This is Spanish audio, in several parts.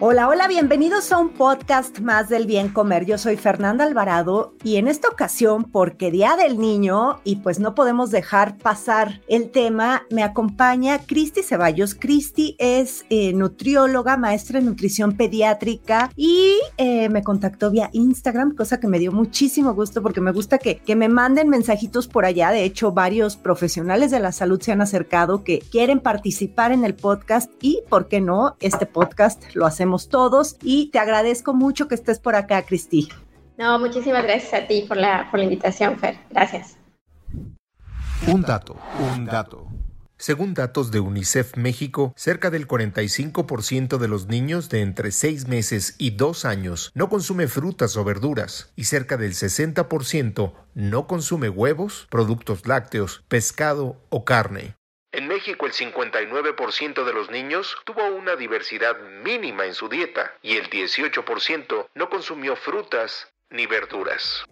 Hola, hola, bienvenidos a un podcast más del bien comer. Yo soy Fernanda Alvarado y en esta ocasión, porque Día del Niño y pues no podemos dejar pasar el tema, me acompaña Cristi Ceballos. Cristi es eh, nutrióloga, maestra en nutrición pediátrica y eh, me contactó vía Instagram, cosa que me dio muchísimo gusto porque me gusta que, que me manden mensajitos por allá. De hecho, varios profesionales de la salud se han acercado que quieren participar en el podcast y, ¿por qué no? Este podcast lo hacemos todos y te agradezco mucho que estés por acá, Cristi. No, muchísimas gracias a ti por la, por la invitación, Fer. Gracias. Un dato, un dato. Según datos de UNICEF México, cerca del 45% de los niños de entre 6 meses y 2 años no consume frutas o verduras y cerca del 60% no consume huevos, productos lácteos, pescado o carne. En México el 59% de los niños tuvo una diversidad mínima en su dieta y el 18% no consumió frutas ni verduras.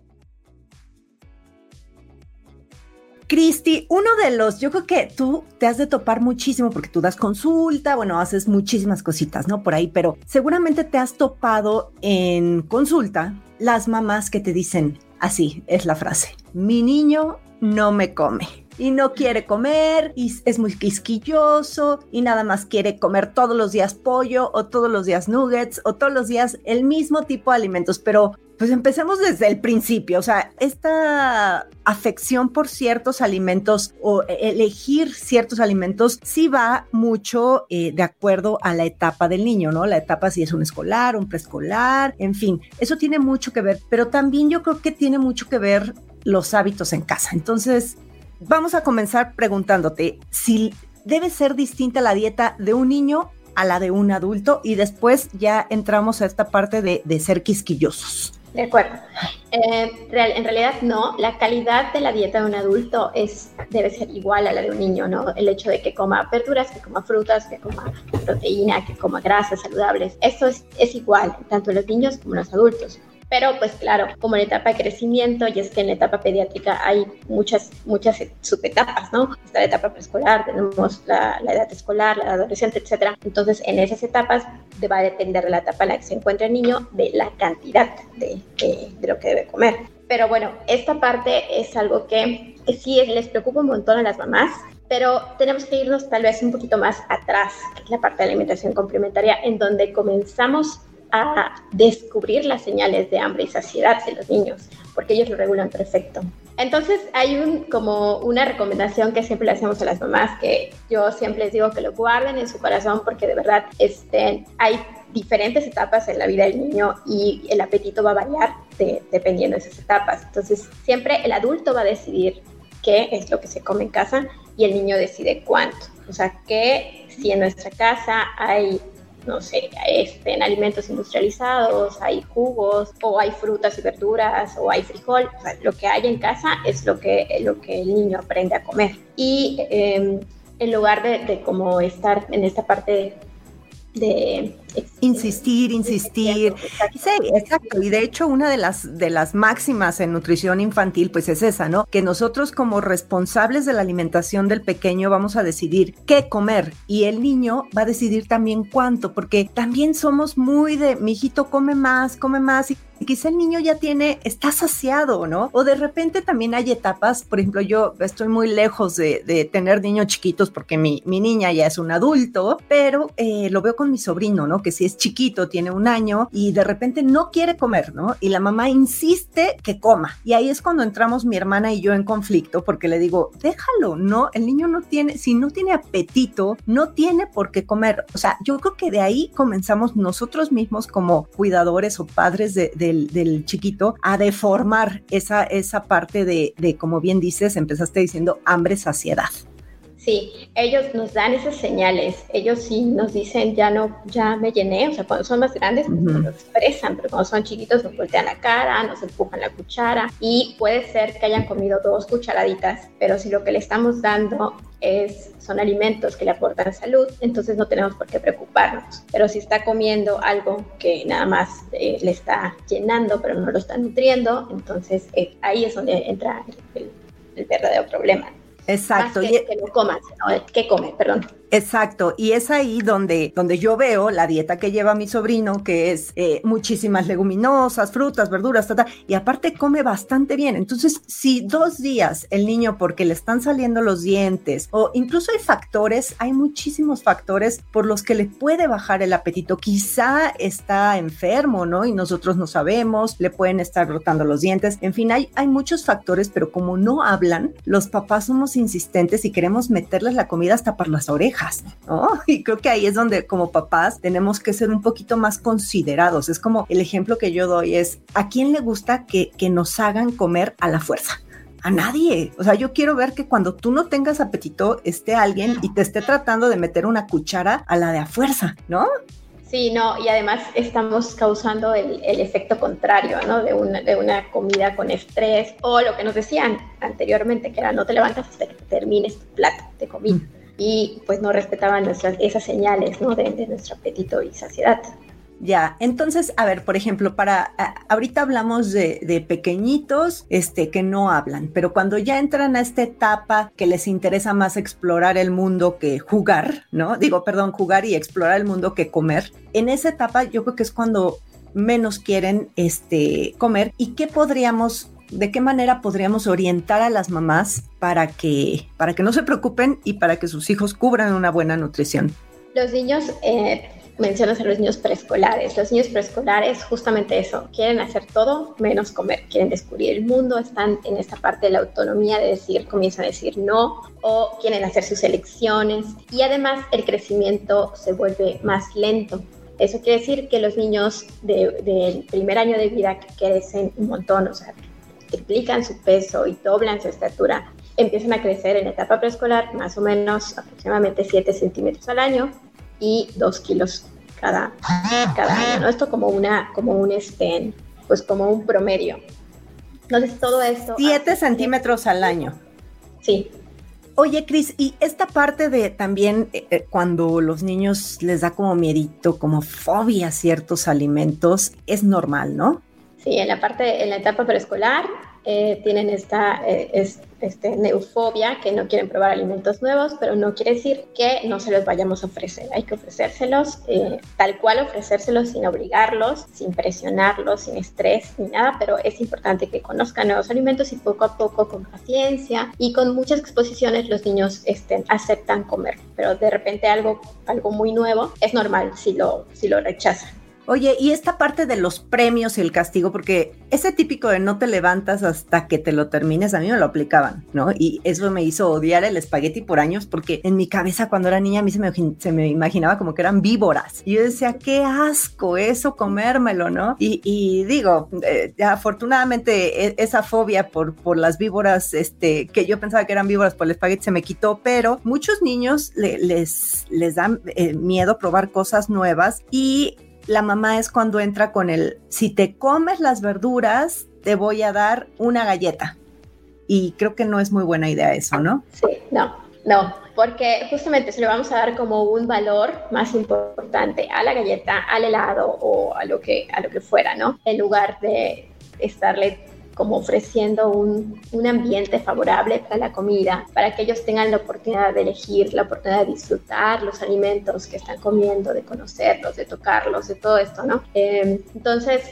Cristi, uno de los, yo creo que tú te has de topar muchísimo porque tú das consulta, bueno, haces muchísimas cositas, ¿no? Por ahí, pero seguramente te has topado en consulta las mamás que te dicen, así es la frase, mi niño no me come y no quiere comer y es muy quisquilloso y nada más quiere comer todos los días pollo o todos los días nuggets o todos los días el mismo tipo de alimentos, pero pues empecemos desde el principio, o sea, esta afección por ciertos alimentos o elegir ciertos alimentos sí va mucho eh, de acuerdo a la etapa del niño, ¿no? La etapa si es un escolar, un preescolar, en fin, eso tiene mucho que ver, pero también yo creo que tiene mucho que ver los hábitos en casa. Entonces, vamos a comenzar preguntándote si debe ser distinta la dieta de un niño a la de un adulto y después ya entramos a esta parte de, ser quisquillosos. De acuerdo. Eh, en realidad no, la calidad de la dieta de un adulto es, debe ser igual a la de un niño, ¿no? El hecho de que coma verduras, que coma frutas, que coma proteína, que coma grasas saludables, eso es, es igual, tanto en los niños como en los adultos. Pero pues claro, como en la etapa de crecimiento, y es que en la etapa pediátrica hay muchas, muchas subetapas, ¿no? Está la etapa preescolar, tenemos la, edad escolar, la edad adolescente, etcétera. Entonces, en esas etapas va a depender de la etapa en la que se encuentra el niño, de la cantidad de, de, lo que debe comer. Pero bueno, esta parte es algo que, que sí les preocupa un montón a las mamás, pero tenemos que irnos tal vez un poquito más atrás, que es la parte de alimentación complementaria, en donde comenzamos a descubrir las señales de hambre y saciedad de los niños, porque ellos lo regulan perfecto. Entonces hay como una recomendación que siempre le hacemos a las mamás, que yo siempre les digo que lo guarden en su corazón porque de verdad este, hay diferentes etapas en la vida del niño y el apetito va a variar dependiendo de esas etapas. Entonces siempre el adulto va a decidir qué es lo que se come en casa y el niño decide cuánto. O sea, que si en nuestra casa hay no sé, este, en alimentos industrializados, hay jugos, o hay frutas y verduras, o hay frijol. lo que hay en casa es lo que, lo que el niño aprende a comer. Y em, en lugar de, de como estar en esta parte de insistir, insistir. Sí, exacto. Y de hecho, una de las de las máximas en nutrición infantil, pues es esa, ¿no? Que nosotros como responsables de la alimentación del pequeño vamos a decidir qué comer y el niño va a decidir también cuánto, porque también somos muy de, mi hijito come más, come más y quizá el niño ya tiene, está saciado, ¿no? O de repente también hay etapas, por ejemplo, yo estoy muy lejos de, de tener niños chiquitos porque mi, mi, niña ya es un adulto, pero eh, lo veo con mi sobrino, ¿no? Que si es chiquito, tiene un año y de repente no quiere comer, ¿no? Y la mamá insiste que coma. Y ahí es cuando entramos mi hermana y yo en conflicto porque le digo, déjalo, ¿no? El niño no tiene, si no tiene apetito, no tiene por qué comer. O sea, yo creo que de ahí comenzamos nosotros mismos como cuidadores o padres de, del, chiquito a deformar esa, esa parte de, de, como bien dices, empezaste diciendo hambre, saciedad. Sí, ellos nos dan esas señales. Ellos sí nos dicen, ya no, ya me llené. O sea, cuando son más grandes, pues, lo expresan, pero cuando son chiquitos nos voltean la cara, nos empujan la cuchara y puede ser que hayan comido dos cucharaditas, pero si lo que le estamos dando es, son alimentos que le aportan salud, entonces no tenemos por qué preocuparnos. Pero si está comiendo algo que nada más eh, le está llenando, pero no lo está nutriendo, entonces eh, ahí es donde entra el verdadero problema. Exacto. Más que, que no comas, ¿no? que come, perdón. Exacto, y es ahí donde, donde yo veo la dieta que lleva mi sobrino, que es eh, muchísimas leguminosas, frutas, verduras, ta, ta, y aparte come bastante bien. Entonces, si dos días el niño, porque le están saliendo los dientes, o incluso hay factores, hay muchísimos factores por los que le puede bajar el apetito. Quizá está enfermo, ¿no? Y nosotros no sabemos, le pueden estar rotando los dientes. En fin, hay, hay muchos factores, pero como no hablan, los papás somos insistentes y queremos meterles la comida hasta por las orejas. ¿No? Y creo que ahí es donde como papás tenemos que ser un poquito más considerados. Es como el ejemplo que yo doy es, ¿a quién le gusta que, que nos hagan comer a la fuerza? a nadie. O sea, yo quiero ver que cuando tú no tengas apetito esté alguien y te esté tratando de meter una cuchara a la de a fuerza, ¿no? Sí, no, y además estamos causando el, el efecto contrario, ¿no? De una, de una, comida con estrés o lo que nos decían anteriormente, que era no te levantas hasta que termines tu plato de comida. Mm y pues no respetaban nuestras, esas señales ¿no? de, nuestro apetito y saciedad. Ya, entonces, a ver, por ejemplo, para ahorita hablamos de, de, pequeñitos este, que no hablan, pero cuando ya entran a esta etapa que les interesa más explorar el mundo que jugar, ¿no? Digo, perdón, jugar y explorar el mundo que comer. En esa etapa yo creo que es cuando menos quieren este, comer y qué podríamos de qué manera podríamos orientar a las mamás para que, para que no se preocupen y para que sus hijos cubran una buena nutrición. Los niños, eh, mencionas a los niños preescolares, los niños preescolares justamente eso, quieren hacer todo menos comer, quieren descubrir el mundo, están en esta parte de la autonomía de decir, comienzan a decir no o quieren hacer sus elecciones y además el crecimiento se vuelve más lento. Eso quiere decir que los niños del de, primer año de vida crecen un montón, o sea, triplican su peso y doblan su estatura, empiezan a crecer en etapa preescolar más o menos aproximadamente 7 centímetros al año y 2 kilos cada, cada año, ¿no? Esto como una, como un este, pues como un promedio. Entonces todo esto... 7 centímetros al año. Sí. Oye, Cris, y esta parte de también eh, cuando los niños les da como miedito, como fobia a ciertos alimentos, es normal, ¿no? Sí, en la parte, en la etapa preescolar eh, tienen esta eh, es, este, neufobia, que no quieren probar alimentos nuevos, pero no quiere decir que no se los vayamos a ofrecer. Hay que ofrecérselos eh, tal cual, ofrecérselos sin obligarlos, sin presionarlos, sin estrés ni nada, pero es importante que conozcan nuevos alimentos y poco a poco, con paciencia y con muchas exposiciones, los niños este, aceptan comer. Pero de repente algo, algo muy nuevo es normal si lo, si lo rechazan. Oye, y esta parte de los premios y el castigo, porque ese típico de no te levantas hasta que te lo termines, a mí me lo aplicaban, ¿no? Y eso me hizo odiar el espagueti por años, porque en mi cabeza cuando era niña a mí se me, se me imaginaba como que eran víboras. Y yo decía, qué asco eso, comérmelo, ¿no? Y, digo, eh, afortunadamente e, esa fobia por, por las víboras, este, que yo pensaba que eran víboras por el espagueti se me quitó, pero muchos niños le, les, les dan eh, miedo probar cosas nuevas y la mamá es cuando entra con el, si te comes las verduras, te voy a dar una galleta. Y creo que no es muy buena idea eso, ¿no? Sí, no, no, porque justamente se le vamos a dar como un valor más importante a la galleta, al helado o a lo que, a lo que fuera, ¿no? En lugar de estarle como ofreciendo un, un, ambiente favorable para la comida, para que ellos tengan la oportunidad de elegir, la oportunidad de disfrutar los alimentos que están comiendo, de conocerlos, de tocarlos, de todo esto, ¿no? Eh, entonces,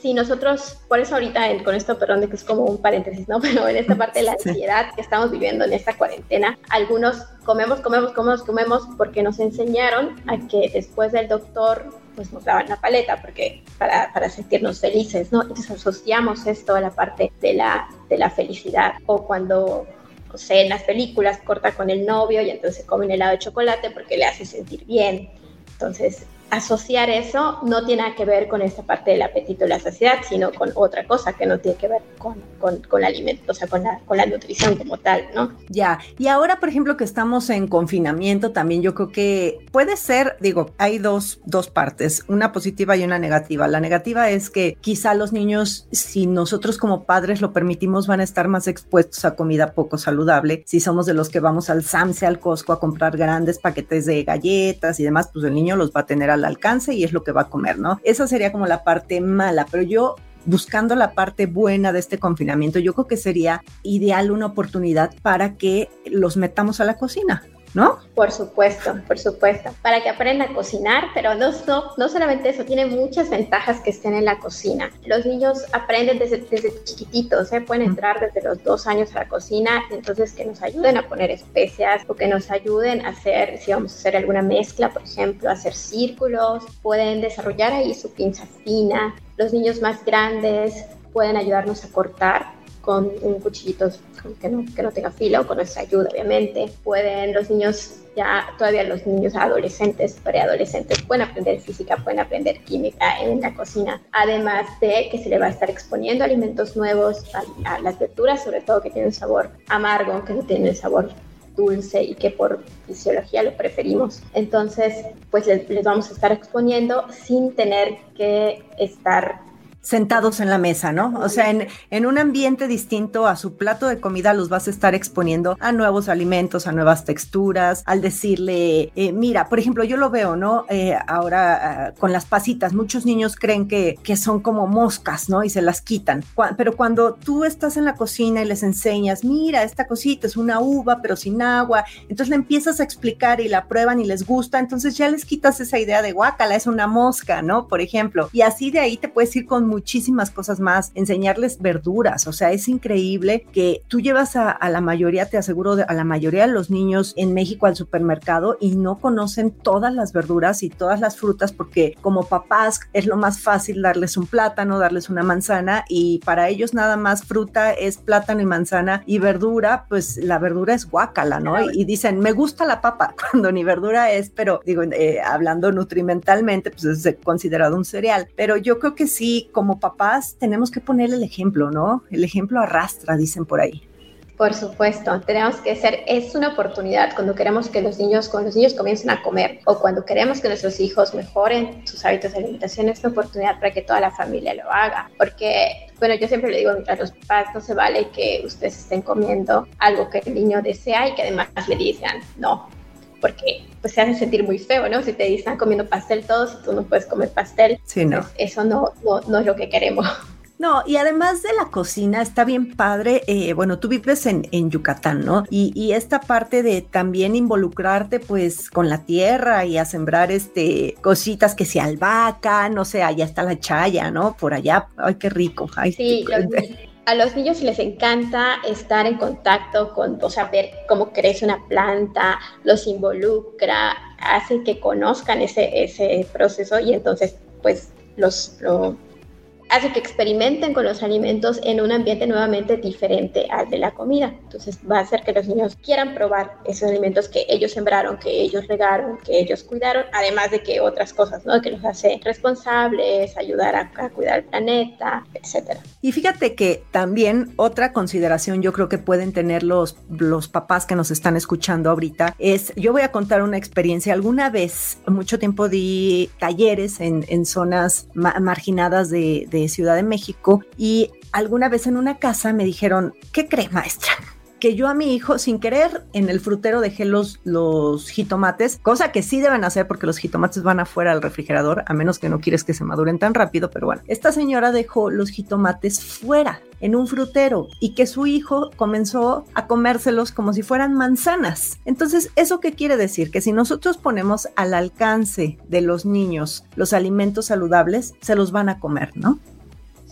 sí, nosotros, por eso ahorita con esto, perdón, de que es como un paréntesis, ¿no? Pero en esta parte de la ansiedad que estamos viviendo en esta cuarentena, algunos comemos, comemos, comemos, comemos porque nos enseñaron a que después del doctor pues nos daban la paleta porque para, para, sentirnos felices, ¿no? Entonces asociamos esto a la parte de la, de la felicidad o cuando no sé, en las películas corta con el novio y entonces come un helado de chocolate porque le hace sentir bien. Entonces, asociar eso no tiene que ver con esta parte del apetito y la saciedad, sino con otra cosa que no tiene que ver con, con, con el alimento, o sea, con la, con la nutrición como tal, ¿no? Ya, y ahora, por ejemplo, que estamos en confinamiento, también yo creo que puede ser, digo, hay dos, dos partes, una positiva y una negativa. La negativa es que quizá los niños, si nosotros como padres lo permitimos, van a estar más expuestos a comida poco saludable. Si somos de los que vamos al Samse, al Costco a comprar grandes paquetes de galletas y demás, pues el niño los va a tener al alcance y es lo que va a comer, ¿no? Esa sería como la parte mala, pero yo buscando la parte buena de este confinamiento, yo creo que sería ideal una oportunidad para que los metamos a la cocina. ¿No? Por supuesto, por supuesto, para que aprendan a cocinar, pero no, no, no solamente eso, tiene muchas ventajas que estén en la cocina. Los niños aprenden desde, desde chiquititos, ¿eh? pueden entrar desde los dos años a la cocina, entonces que nos ayuden a poner especias o que nos ayuden a hacer, si vamos a hacer alguna mezcla, por ejemplo, hacer círculos, pueden desarrollar ahí su pinza fina. Los niños más grandes pueden ayudarnos a cortar con un cuchillito que no, que no tenga filo, con nuestra ayuda, obviamente. Pueden los niños, ya todavía los niños adolescentes, preadolescentes, pueden aprender física, pueden aprender química en la cocina, además de que se le va a estar exponiendo alimentos nuevos, a, las verduras, sobre todo que tienen sabor amargo, que no tienen sabor dulce y que por fisiología lo preferimos. Entonces, pues les, les, vamos a estar exponiendo sin tener que estar sentados en la mesa, ¿no? O sea, en, un ambiente distinto a su plato de comida los vas a estar exponiendo a nuevos alimentos, a nuevas texturas, al decirle, eh, mira, por ejemplo, yo lo veo, ¿no? Eh, ahora uh, con las pasitas, muchos niños creen que, son como moscas, ¿no? Y se las quitan. pero cuando tú estás en la cocina y les enseñas, mira, esta cosita es una uva, pero sin agua, entonces le empiezas a explicar y la prueban y les gusta, entonces ya les quitas esa idea de guacala, es una mosca, ¿no? Por ejemplo, y así de ahí te puedes ir con muchísimas cosas más, enseñarles verduras, o sea, es increíble que tú llevas a, la mayoría, te aseguro, a la mayoría de los niños en México al supermercado y no conocen todas las verduras y todas las frutas porque como papás es lo más fácil darles un plátano, darles una manzana y para ellos nada más fruta es plátano y manzana y verdura, pues la verdura es guacala, ¿no? Y, dicen, me gusta la papa, cuando ni verdura es, pero digo, eh, hablando nutrimentalmente, pues es considerado un cereal, pero yo creo que sí, como como papás tenemos que poner el ejemplo, ¿no? El ejemplo arrastra, dicen por ahí. Por supuesto, tenemos que ser, es una oportunidad cuando queremos que los niños, cuando los niños comiencen a comer o cuando queremos que nuestros hijos mejoren sus hábitos de alimentación, es una oportunidad para que toda la familia lo haga. Porque, bueno, yo siempre le digo a los papás, no se vale que ustedes estén comiendo algo que el niño desea y que además le digan, no, porque pues se hace sentir muy feo, ¿no? Si te dicen comiendo pastel todos y tú no puedes comer pastel, sí, no. Pues, eso no, no, es lo que queremos. No, y además de la cocina, está bien padre, eh, bueno, tú vives en, en Yucatán, ¿no? Y, y, esta parte de también involucrarte pues con la tierra y a sembrar este cositas que se albahaca, no sé, allá está la chaya, ¿no? Por allá, ay, qué rico. Ay, sí, a los niños les encanta estar en contacto con, o sea, ver cómo crece una planta, los involucra, hace que conozcan ese, ese proceso y entonces pues los, lo, hace que experimenten con los alimentos en un ambiente nuevamente diferente al de la comida. Entonces va a hacer que los niños quieran probar esos alimentos que ellos sembraron, que ellos regaron, que ellos cuidaron, además de que otras cosas, ¿no? Que los hace responsables, ayudar a, a cuidar el planeta, etcétera. Y fíjate que también otra consideración yo creo que pueden tener los, los papás que nos están escuchando ahorita es, yo voy a contar una experiencia. Alguna vez, mucho tiempo di talleres en, en zonas marginadas de de Ciudad de México y alguna vez en una casa me dijeron, ¿qué cree maestra? Que yo a mi hijo sin querer en el frutero dejé los, jitomates, cosa que sí deben hacer porque los jitomates van afuera del refrigerador, a menos que no quieres que se maduren tan rápido, pero bueno, esta señora dejó los jitomates fuera en un frutero y que su hijo comenzó a comérselos como si fueran manzanas. Entonces, ¿eso qué quiere decir? Que si nosotros ponemos al alcance de los niños los alimentos saludables, se los van a comer, ¿no?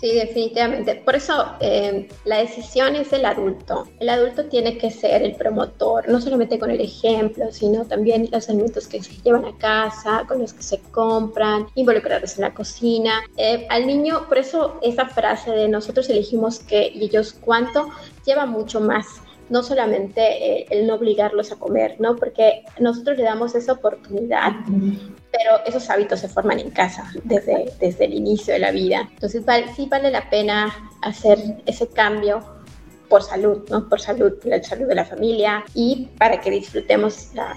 Sí, definitivamente. Por eso eh, la decisión es del adulto. El adulto tiene que ser el promotor, no solamente con el ejemplo, sino también los alimentos que se llevan a casa, con los que se compran, involucrarlos en la cocina. Eh, al niño, por eso esa frase de nosotros elegimos qué y ellos cuánto, lleva mucho más no solamente eh, el no obligarlos a comer, ¿no? Porque nosotros le damos esa oportunidad, pero esos hábitos se forman en casa desde, desde el inicio de la vida. Entonces sí vale la pena hacer ese cambio por salud, ¿no? Por salud, la salud de la familia y para que disfrutemos la,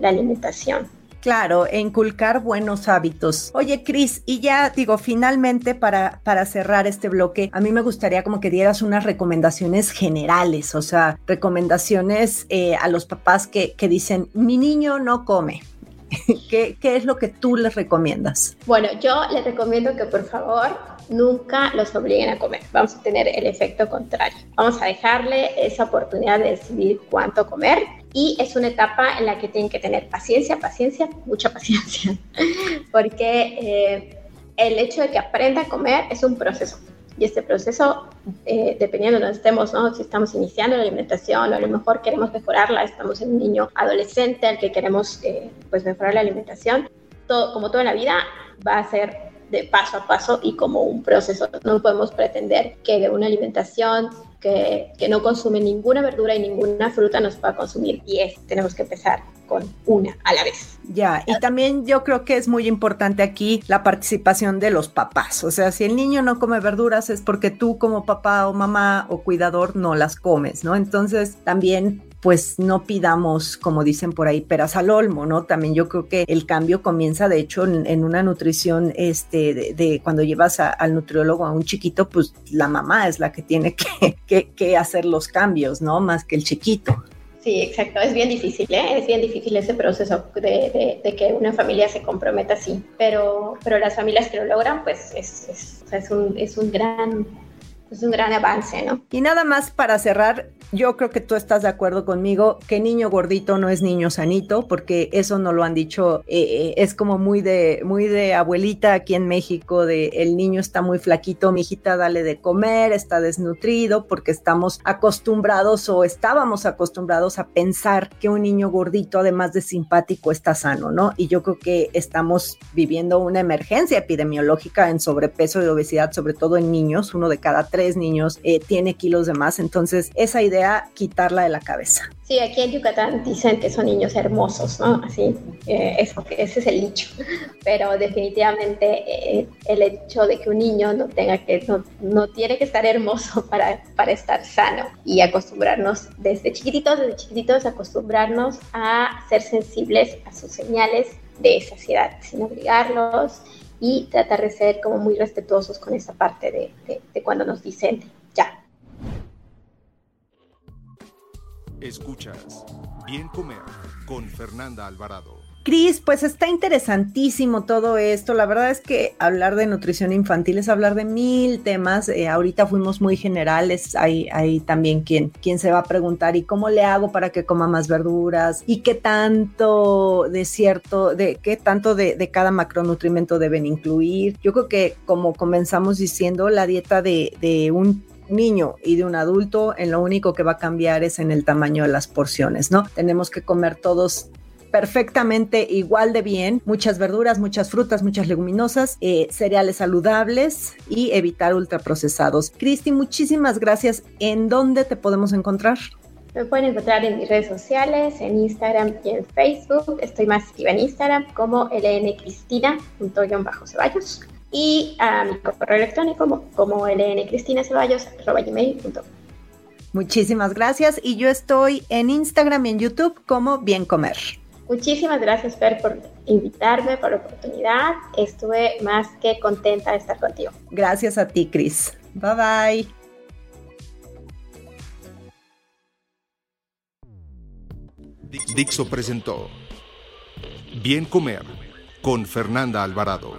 la alimentación. Claro, e inculcar buenos hábitos. Oye, Cris, y ya digo, finalmente para, para cerrar este bloque, a mí me gustaría como que dieras unas recomendaciones generales, o sea, recomendaciones eh, a los papás que, que dicen, mi niño no come. ¿Qué, ¿Qué es lo que tú les recomiendas? Bueno, yo les recomiendo que por favor nunca los obliguen a comer. Vamos a tener el efecto contrario. Vamos a dejarle esa oportunidad de decidir cuánto comer y es una etapa en la que tienen que tener paciencia, paciencia, mucha paciencia, porque eh, el hecho de que aprenda a comer es un proceso. Y este proceso, eh, dependiendo de donde estemos, ¿no? si estamos iniciando la alimentación o a lo mejor queremos mejorarla, estamos en un niño adolescente al que queremos eh, pues mejorar la alimentación, todo, como toda la vida, va a ser de paso a paso y como un proceso. No podemos pretender que de una alimentación que, que, no consume ninguna verdura y ninguna fruta nos pueda consumir 10. Tenemos que empezar con una a la vez. Ya, y también yo creo que es muy importante aquí la participación de los papás. O sea, si el niño no come verduras es porque tú como papá o mamá o cuidador no las comes, ¿no? Entonces también pues no pidamos, como dicen por ahí, peras al olmo, ¿no? También yo creo que el cambio comienza, de hecho, en, una nutrición, este, de, cuando llevas al nutriólogo a un chiquito, pues la mamá es la que tiene que, que, hacer los cambios, ¿no? Más que el chiquito. Sí, exacto. Es bien difícil, ¿eh? Es bien difícil ese proceso de, de, que una familia se comprometa así. Pero, pero las familias que lo logran, pues es, es, es, un, es un gran es un gran avance, ¿no? Y nada más para cerrar, yo creo que tú estás de acuerdo conmigo que niño gordito no es niño sanito, porque eso no lo han dicho, eh, eh, es como muy de, muy de abuelita aquí en México, de el niño está muy flaquito, mi hijita dale de comer, está desnutrido, porque estamos acostumbrados o estábamos acostumbrados a pensar que un niño gordito, además de simpático, está sano, ¿no? Y yo creo que estamos viviendo una emergencia epidemiológica en sobrepeso y obesidad, sobre todo en niños, uno de cada tres niños eh, tiene kilos de más, entonces esa idea quitarla de la cabeza. Sí, aquí en Yucatán dicen que son niños hermosos, ¿no? Así, eh, ese es el dicho. Pero definitivamente eh, el hecho de que un niño no tenga que, no, no, tiene que estar hermoso para, para estar sano y acostumbrarnos desde chiquititos, desde chiquititos, acostumbrarnos a ser sensibles a sus señales de saciedad, sin obligarlos y tratar de ser como muy respetuosos con esa parte de, de, de cuando nos dicen Escuchas Bien Comer con Fernanda Alvarado. Cris, pues está interesantísimo todo esto. La verdad es que hablar de nutrición infantil es hablar de mil temas. Eh, ahorita fuimos muy generales. Hay, hay también quien, se va a preguntar, ¿y cómo le hago para que coma más verduras? ¿Y qué tanto de cierto, de qué tanto de, de cada macronutrimento deben incluir? Yo creo que como comenzamos diciendo, la dieta de, de un niño y de un adulto, en lo único que va a cambiar es en el tamaño de las porciones, ¿no? Tenemos que comer todos perfectamente igual de bien, muchas verduras, muchas frutas, muchas leguminosas, eh, cereales saludables y evitar ultraprocesados. Cristi, muchísimas gracias. ¿En dónde te podemos encontrar? Me pueden encontrar en mis redes sociales, en Instagram y en Facebook. Estoy más activa en Instagram como lncristina.ceballos y a mi correo electrónico como, como lncristineceballos.com. Muchísimas gracias y yo estoy en Instagram y en YouTube como Bien Comer. Muchísimas gracias, Fer, por invitarme, por la oportunidad. Estuve más que contenta de estar contigo. Gracias a ti, Cris. Bye bye. Dixo presentó Bien Comer con Fernanda Alvarado.